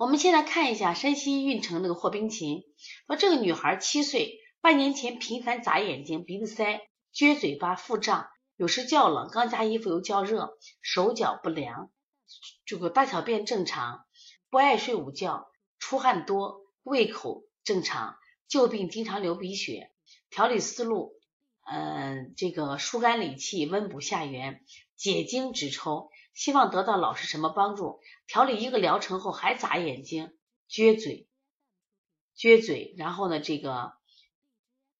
我们现在看一下山西运城那个霍冰琴，说这个女孩七岁，半年前频繁眨眼睛、鼻子塞、撅嘴巴、腹胀，有时较冷，刚加衣服又较热，手脚不凉，这个大小便正常，不爱睡午觉，出汗多，胃口正常，旧病经常流鼻血，调理思路，嗯，这个疏肝理气、温补下元、解经止抽。希望得到老师什么帮助？调理一个疗程后还眨眼睛、撅嘴、撅嘴，然后呢，这个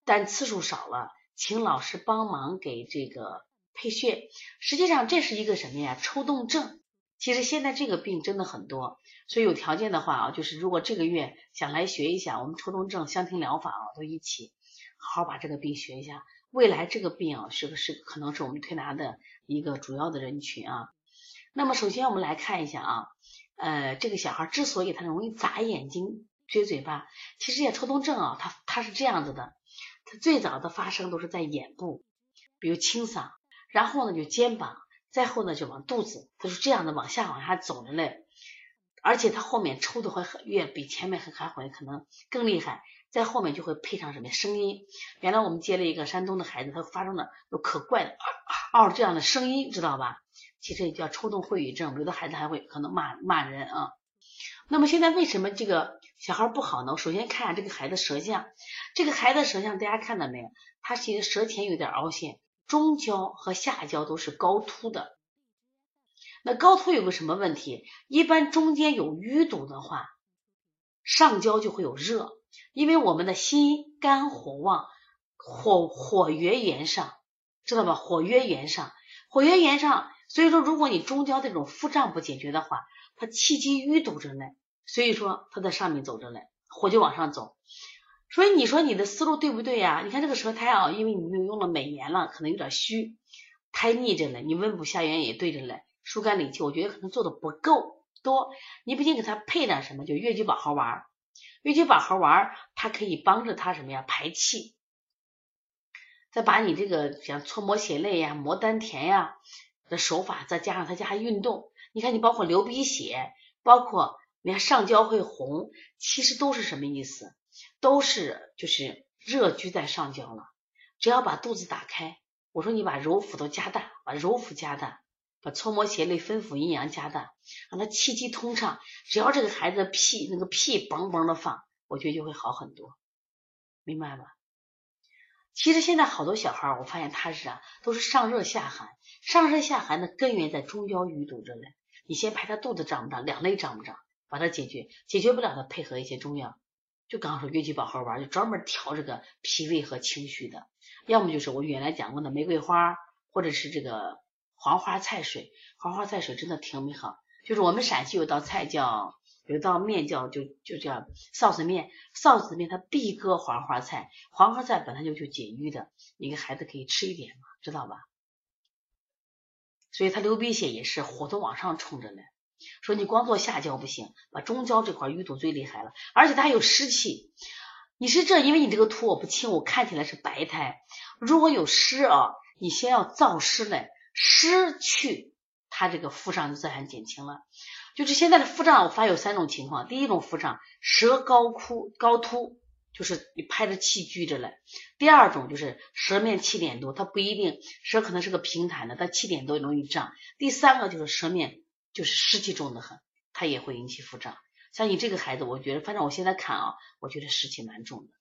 但次数少了，请老师帮忙给这个配穴。实际上这是一个什么呀？抽动症。其实现在这个病真的很多，所以有条件的话啊，就是如果这个月想来学一下我们抽动症香庭疗法啊，都一起好好把这个病学一下。未来这个病啊，是个是可能是我们推拿的一个主要的人群啊。那么首先我们来看一下啊，呃，这个小孩之所以他容易眨眼睛、撅嘴巴，其实也抽动症啊，他他是这样子的，他最早的发生都是在眼部，比如清嗓，然后呢就肩膀，再后呢就往肚子，他是这样的往下往下走着嘞，而且他后面抽的会越比前面还还会可能更厉害，在后面就会配上什么声音。原来我们接了一个山东的孩子，他发生了有可怪的嗷嗷这样的声音，知道吧？其实也叫抽动秽语症，有的孩子还会可能骂骂人啊。那么现在为什么这个小孩不好呢？首先看下这个孩子舌象，这个孩子舌象大家看到没有？他其实舌前有点凹陷，中焦和下焦都是高凸的。那高凸有个什么问题？一般中间有淤堵的话，上焦就会有热，因为我们的心肝火旺，火火曰炎上，知道吧？火曰炎上，火曰炎上。所以说，如果你中焦这种腹胀不解决的话，它气机淤堵着呢，所以说它在上面走着呢，火就往上走。所以你说你的思路对不对呀？你看这个舌苔啊，因为你又用了美颜了，可能有点虚，苔腻着呢。你温补下元也对着嘞，疏肝理气，我觉得可能做的不够多。你不仅给他配点什么，就越橘保和丸，越橘保和丸它可以帮着他什么呀排气，再把你这个像搓摩血泪呀、摩丹田呀。的手法，再加上他家运动，你看你包括流鼻血，包括你看上焦会红，其实都是什么意思？都是就是热居在上焦了。只要把肚子打开，我说你把揉腹都加大，把揉腹加大，把搓摩血泪分腑阴阳加大，让他气机通畅。只要这个孩子屁那个屁嘣嘣的放，我觉得就会好很多，明白吧？其实现在好多小孩儿，我发现他是啊，都是上热下寒。上热下寒的根源在中焦淤堵着嘞。你先排他肚子胀不胀，两肋胀不胀，把它解决。解决不了的，配合一些中药。就刚刚说月季宝盒丸，就专门调这个脾胃和情绪的。要么就是我原来讲过的玫瑰花，或者是这个黄花菜水。黄花菜水真的挺美好。就是我们陕西有道菜叫。有道面叫就就叫臊子面，臊子面它必搁黄花菜，黄花菜本来就就解郁的，你给孩子可以吃一点嘛，知道吧？所以他流鼻血也是火都往上冲着呢。说你光做下焦不行，把中焦这块淤堵最厉害了，而且它还有湿气。你是这，因为你这个图我不清，我看起来是白苔。如果有湿啊，你先要燥湿嘞，湿去，他这个腹胀就自然减轻了。就是现在的腹胀，我发现有三种情况。第一种腹胀，舌高枯高凸，就是你拍着气聚着了；第二种就是舌面气点多，它不一定舌可能是个平坦的，但气点多容易胀；第三个就是舌面就是湿气重的很，它也会引起腹胀。像你这个孩子，我觉得反正我现在看啊，我觉得湿气蛮重的。